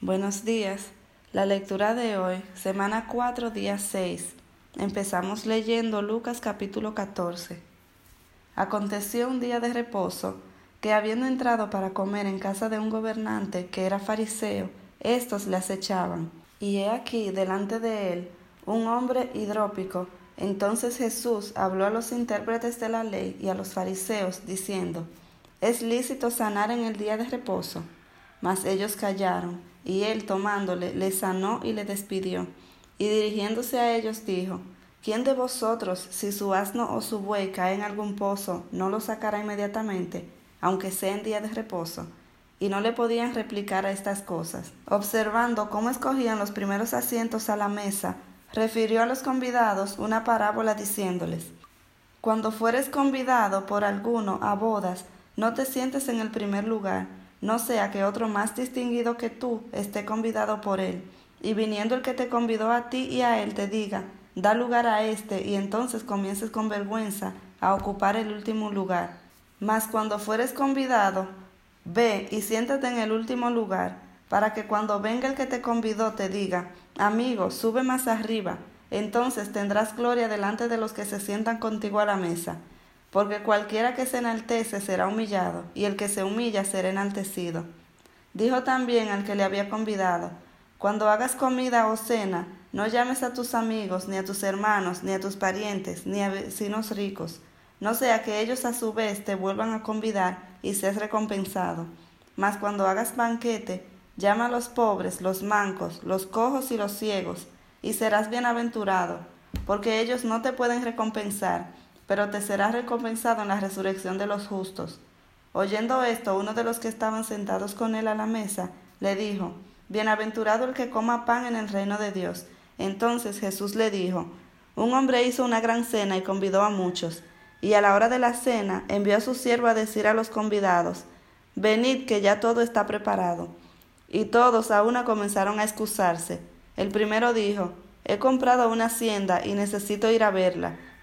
Buenos días. La lectura de hoy, semana 4, día 6. Empezamos leyendo Lucas capítulo 14. Aconteció un día de reposo que habiendo entrado para comer en casa de un gobernante que era fariseo, éstos le acechaban. Y he aquí delante de él un hombre hidrópico. Entonces Jesús habló a los intérpretes de la ley y a los fariseos, diciendo, ¿Es lícito sanar en el día de reposo? Mas ellos callaron, y él tomándole, le sanó y le despidió. Y dirigiéndose a ellos dijo, ¿Quién de vosotros, si su asno o su buey cae en algún pozo, no lo sacará inmediatamente, aunque sea en día de reposo? Y no le podían replicar a estas cosas. Observando cómo escogían los primeros asientos a la mesa, refirió a los convidados una parábola diciéndoles, Cuando fueres convidado por alguno a bodas, no te sientes en el primer lugar, no sea que otro más distinguido que tú esté convidado por él, y viniendo el que te convidó a ti y a él te diga, da lugar a éste, y entonces comiences con vergüenza a ocupar el último lugar. Mas cuando fueres convidado, ve y siéntate en el último lugar, para que cuando venga el que te convidó te diga, amigo, sube más arriba, entonces tendrás gloria delante de los que se sientan contigo a la mesa porque cualquiera que se enaltece será humillado, y el que se humilla será enaltecido. Dijo también al que le había convidado, Cuando hagas comida o cena, no llames a tus amigos, ni a tus hermanos, ni a tus parientes, ni a vecinos ricos, no sea que ellos a su vez te vuelvan a convidar y seas recompensado. Mas cuando hagas banquete, llama a los pobres, los mancos, los cojos y los ciegos, y serás bienaventurado, porque ellos no te pueden recompensar, pero te será recompensado en la resurrección de los justos. Oyendo esto, uno de los que estaban sentados con él a la mesa, le dijo, Bienaventurado el que coma pan en el reino de Dios. Entonces Jesús le dijo, Un hombre hizo una gran cena y convidó a muchos, y a la hora de la cena envió a su siervo a decir a los convidados, Venid que ya todo está preparado. Y todos a una comenzaron a excusarse. El primero dijo, He comprado una hacienda y necesito ir a verla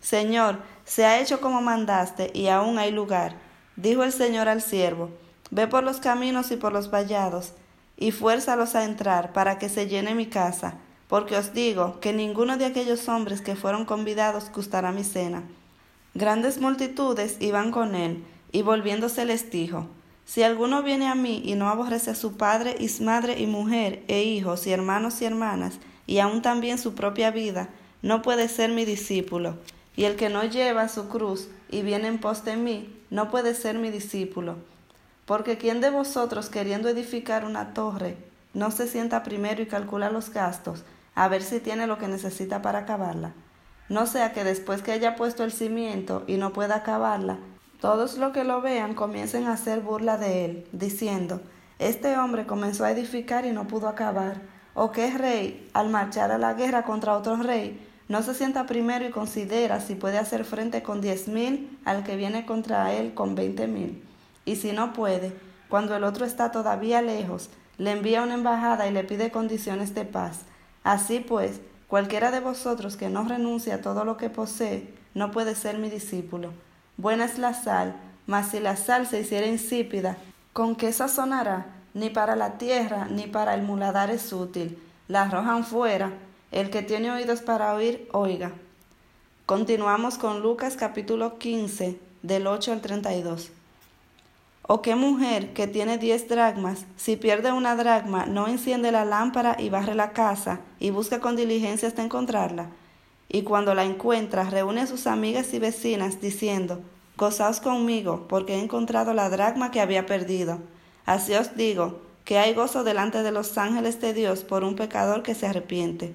Señor, se ha hecho como mandaste, y aún hay lugar. Dijo el Señor al siervo, Ve por los caminos y por los vallados, y fuérzalos a entrar, para que se llene mi casa, porque os digo que ninguno de aquellos hombres que fueron convidados gustará mi cena. Grandes multitudes iban con él, y volviéndose les dijo, Si alguno viene a mí y no aborrece a su padre y madre y mujer, e hijos y hermanos y hermanas, y aun también su propia vida, no puede ser mi discípulo. Y el que no lleva su cruz y viene en pos de mí, no puede ser mi discípulo. Porque quien de vosotros queriendo edificar una torre, no se sienta primero y calcula los gastos, a ver si tiene lo que necesita para acabarla. No sea que después que haya puesto el cimiento y no pueda acabarla, todos los que lo vean comiencen a hacer burla de él, diciendo, este hombre comenzó a edificar y no pudo acabar, o qué rey, al marchar a la guerra contra otro rey, no se sienta primero y considera si puede hacer frente con diez mil al que viene contra él con veinte mil. Y si no puede, cuando el otro está todavía lejos, le envía una embajada y le pide condiciones de paz. Así pues, cualquiera de vosotros que no renuncie a todo lo que posee, no puede ser mi discípulo. Buena es la sal, mas si la sal se hiciera insípida, ¿con qué sazonará? Ni para la tierra ni para el muladar es útil. La arrojan fuera el que tiene oídos para oír, oiga. Continuamos con Lucas capítulo 15, del 8 al 32. ¿O qué mujer que tiene diez dracmas, si pierde una dracma, no enciende la lámpara y barre la casa y busca con diligencia hasta encontrarla? Y cuando la encuentra, reúne a sus amigas y vecinas, diciendo, Gozaos conmigo, porque he encontrado la dracma que había perdido. Así os digo, que hay gozo delante de los ángeles de Dios por un pecador que se arrepiente.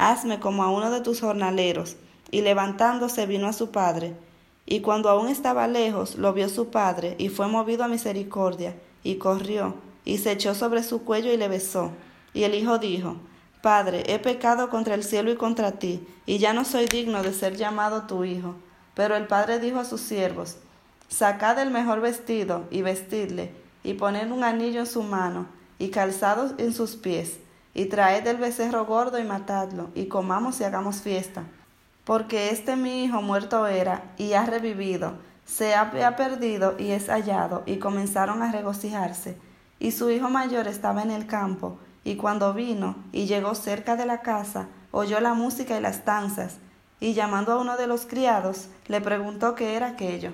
hazme como a uno de tus jornaleros. Y levantándose vino a su padre. Y cuando aún estaba lejos, lo vio su padre, y fue movido a misericordia, y corrió, y se echó sobre su cuello y le besó. Y el hijo dijo, Padre, he pecado contra el cielo y contra ti, y ya no soy digno de ser llamado tu hijo. Pero el padre dijo a sus siervos, Sacad el mejor vestido, y vestidle, y poned un anillo en su mano, y calzados en sus pies, y traed el becerro gordo y matadlo, y comamos y hagamos fiesta porque este mi hijo muerto era y ha revivido, se había perdido y es hallado, y comenzaron a regocijarse. Y su hijo mayor estaba en el campo, y cuando vino y llegó cerca de la casa, oyó la música y las danzas, y llamando a uno de los criados, le preguntó qué era aquello.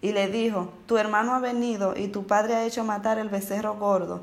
Y le dijo, Tu hermano ha venido, y tu padre ha hecho matar el becerro gordo,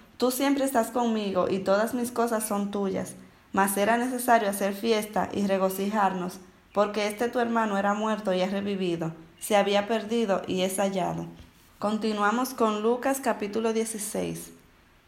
tú siempre estás conmigo y todas mis cosas son tuyas, mas era necesario hacer fiesta y regocijarnos, porque este tu hermano era muerto y ha revivido, se había perdido y es hallado. Continuamos con Lucas capítulo 16.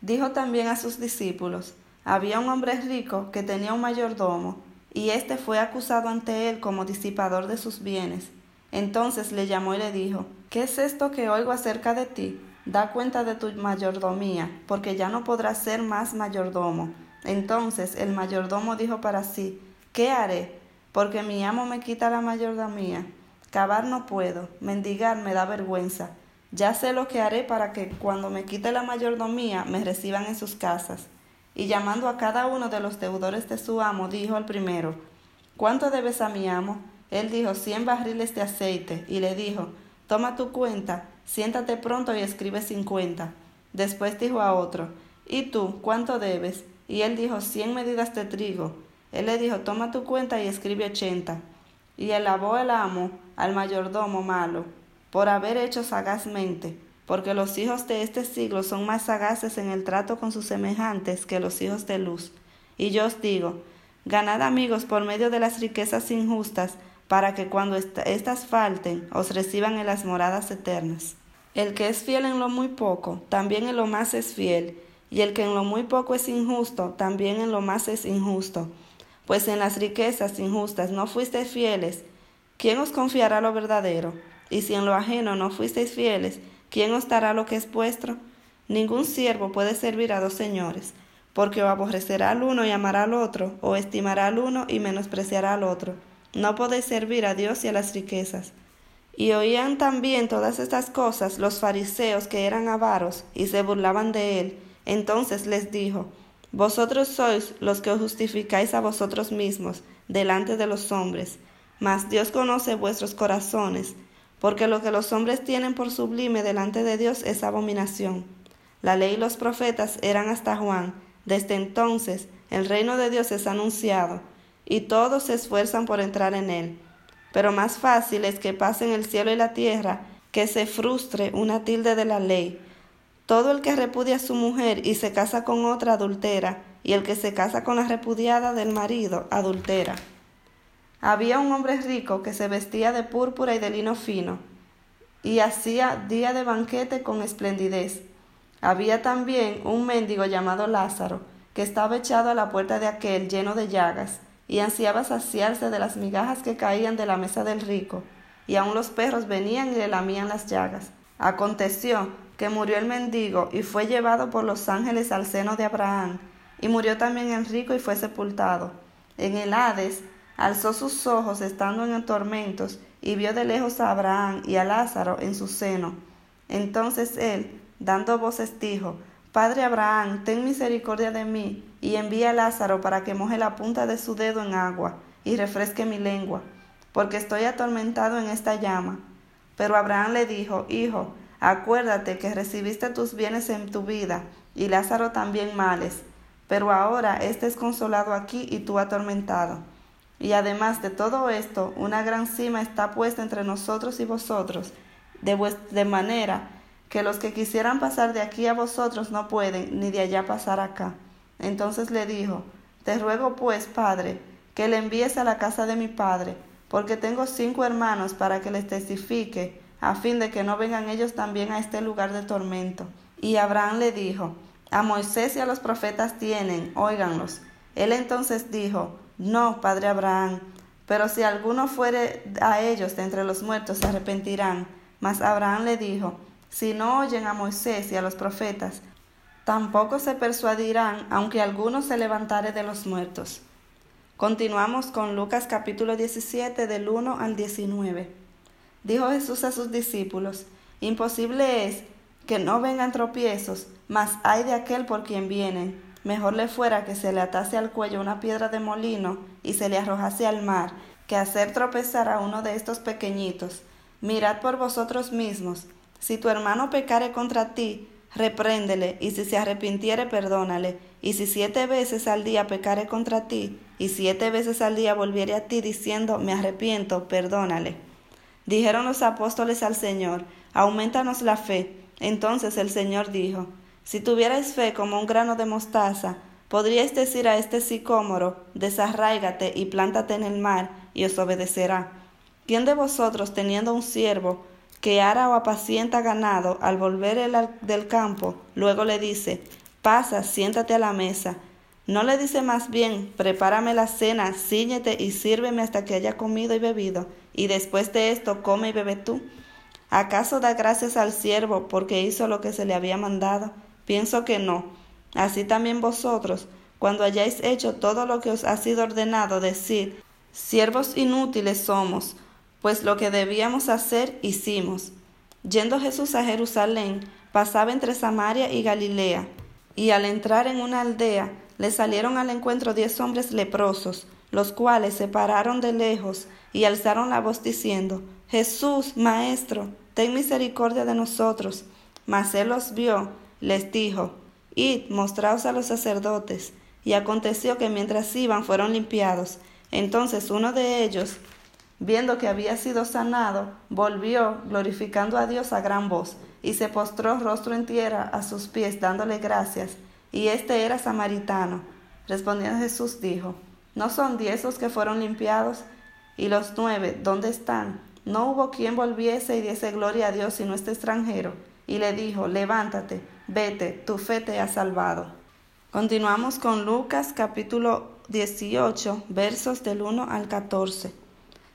Dijo también a sus discípulos, había un hombre rico que tenía un mayordomo, y éste fue acusado ante él como disipador de sus bienes. Entonces le llamó y le dijo, ¿qué es esto que oigo acerca de ti? Da cuenta de tu mayordomía, porque ya no podrás ser más mayordomo. Entonces el mayordomo dijo para sí, ¿qué haré? porque mi amo me quita la mayordomía. Cavar no puedo, mendigar me da vergüenza. Ya sé lo que haré para que cuando me quite la mayordomía me reciban en sus casas. Y llamando a cada uno de los deudores de su amo, dijo al primero, ¿Cuánto debes a mi amo? Él dijo, cien barriles de aceite, y le dijo, Toma tu cuenta, siéntate pronto y escribe cincuenta. Después dijo a otro, ¿Y tú, cuánto debes? Y él dijo, cien medidas de trigo. Él le dijo, toma tu cuenta y escribe ochenta. Y alabó el amo al mayordomo malo por haber hecho sagazmente, porque los hijos de este siglo son más sagaces en el trato con sus semejantes que los hijos de luz. Y yo os digo, ganad amigos por medio de las riquezas injustas, para que cuando éstas falten os reciban en las moradas eternas. El que es fiel en lo muy poco, también en lo más es fiel, y el que en lo muy poco es injusto, también en lo más es injusto pues en las riquezas injustas no fuisteis fieles, ¿quién os confiará lo verdadero? Y si en lo ajeno no fuisteis fieles, ¿quién os dará lo que es vuestro? Ningún siervo puede servir a dos señores, porque o aborrecerá al uno y amará al otro, o estimará al uno y menospreciará al otro. No podéis servir a Dios y a las riquezas. Y oían también todas estas cosas los fariseos que eran avaros y se burlaban de él. Entonces les dijo, vosotros sois los que os justificáis a vosotros mismos delante de los hombres, mas Dios conoce vuestros corazones, porque lo que los hombres tienen por sublime delante de Dios es abominación. La ley y los profetas eran hasta Juan. Desde entonces el reino de Dios es anunciado, y todos se esfuerzan por entrar en él. Pero más fácil es que pasen el cielo y la tierra que se frustre una tilde de la ley todo el que repudia a su mujer y se casa con otra adultera, y el que se casa con la repudiada del marido adultera. Había un hombre rico que se vestía de púrpura y de lino fino, y hacía día de banquete con esplendidez. Había también un mendigo llamado Lázaro, que estaba echado a la puerta de aquel lleno de llagas, y ansiaba saciarse de las migajas que caían de la mesa del rico, y aun los perros venían y le lamían las llagas. Aconteció que murió el mendigo y fue llevado por los ángeles al seno de Abraham, y murió también el rico y fue sepultado. En el Hades alzó sus ojos estando en tormentos, y vio de lejos a Abraham y a Lázaro en su seno. Entonces él, dando voces, dijo, Padre Abraham, ten misericordia de mí, y envía a Lázaro para que moje la punta de su dedo en agua, y refresque mi lengua, porque estoy atormentado en esta llama. Pero Abraham le dijo, Hijo, acuérdate que recibiste tus bienes en tu vida, y Lázaro también males, pero ahora éste es consolado aquí y tú atormentado. Y además de todo esto, una gran cima está puesta entre nosotros y vosotros, de, de manera que los que quisieran pasar de aquí a vosotros no pueden, ni de allá pasar acá. Entonces le dijo, Te ruego pues, Padre, que le envíes a la casa de mi Padre, porque tengo cinco hermanos para que les testifique, a fin de que no vengan ellos también a este lugar de tormento. Y Abraham le dijo, A Moisés y a los profetas tienen, óiganlos. Él entonces dijo, No, Padre Abraham, pero si alguno fuere a ellos de entre los muertos se arrepentirán. Mas Abraham le dijo, si no oyen a Moisés y a los profetas, tampoco se persuadirán, aunque alguno se levantare de los muertos. Continuamos con Lucas capítulo 17 del 1 al 19. Dijo Jesús a sus discípulos, Imposible es que no vengan tropiezos, mas hay de aquel por quien vienen. Mejor le fuera que se le atase al cuello una piedra de molino y se le arrojase al mar, que hacer tropezar a uno de estos pequeñitos. Mirad por vosotros mismos, si tu hermano pecare contra ti, repréndele, y si se arrepintiere, perdónale. Y si siete veces al día pecare contra ti, y siete veces al día volviere a ti diciendo, me arrepiento, perdónale. Dijeron los apóstoles al Señor, aumentanos la fe. Entonces el Señor dijo, si tuvierais fe como un grano de mostaza, podríais decir a este sicómoro, desarráigate y plántate en el mar, y os obedecerá. ¿Quién de vosotros, teniendo un siervo, que ara o apacienta ganado, al volver el del campo, luego le dice, pasa, siéntate a la mesa. No le dice más bien, prepárame la cena, ciñete y sírveme hasta que haya comido y bebido, y después de esto come y bebe tú. ¿Acaso da gracias al siervo porque hizo lo que se le había mandado? Pienso que no. Así también vosotros, cuando hayáis hecho todo lo que os ha sido ordenado, decir, siervos inútiles somos, pues lo que debíamos hacer hicimos. Yendo Jesús a Jerusalén, pasaba entre Samaria y Galilea, y al entrar en una aldea, le salieron al encuentro diez hombres leprosos, los cuales se pararon de lejos y alzaron la voz diciendo, Jesús, Maestro, ten misericordia de nosotros. Mas él los vio, les dijo, Id, mostraos a los sacerdotes. Y aconteció que mientras iban fueron limpiados. Entonces uno de ellos, viendo que había sido sanado, volvió, glorificando a Dios a gran voz, y se postró rostro en tierra a sus pies, dándole gracias. Y este era samaritano. Respondiendo Jesús dijo, ¿no son diez los que fueron limpiados? Y los nueve, ¿dónde están? No hubo quien volviese y diese gloria a Dios sino este extranjero. Y le dijo, levántate, vete, tu fe te ha salvado. Continuamos con Lucas capítulo 18, versos del 1 al 14.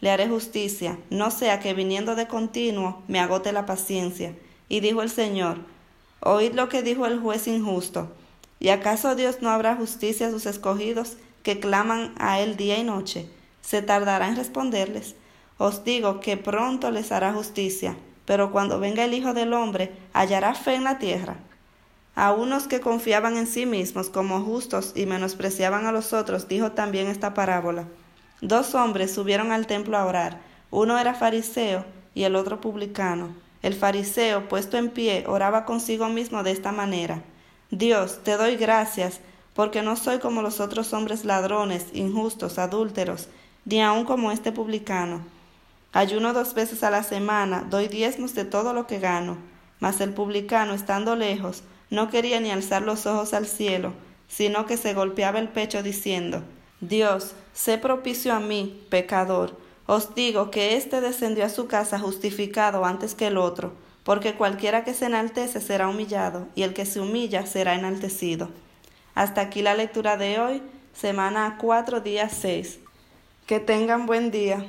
le haré justicia, no sea que viniendo de continuo me agote la paciencia. Y dijo el Señor, Oíd lo que dijo el juez injusto. ¿Y acaso Dios no habrá justicia a sus escogidos que claman a él día y noche? ¿Se tardará en responderles? Os digo que pronto les hará justicia, pero cuando venga el Hijo del Hombre, hallará fe en la tierra. A unos que confiaban en sí mismos como justos y menospreciaban a los otros, dijo también esta parábola. Dos hombres subieron al templo a orar. Uno era fariseo y el otro publicano. El fariseo, puesto en pie, oraba consigo mismo de esta manera. Dios, te doy gracias, porque no soy como los otros hombres ladrones, injustos, adúlteros, ni aun como este publicano. Ayuno dos veces a la semana, doy diezmos de todo lo que gano. Mas el publicano, estando lejos, no quería ni alzar los ojos al cielo, sino que se golpeaba el pecho diciendo, Dios, sé propicio a mí, pecador. Os digo que éste descendió a su casa justificado antes que el otro, porque cualquiera que se enaltece será humillado, y el que se humilla será enaltecido. Hasta aquí la lectura de hoy, semana 4, día 6. Que tengan buen día.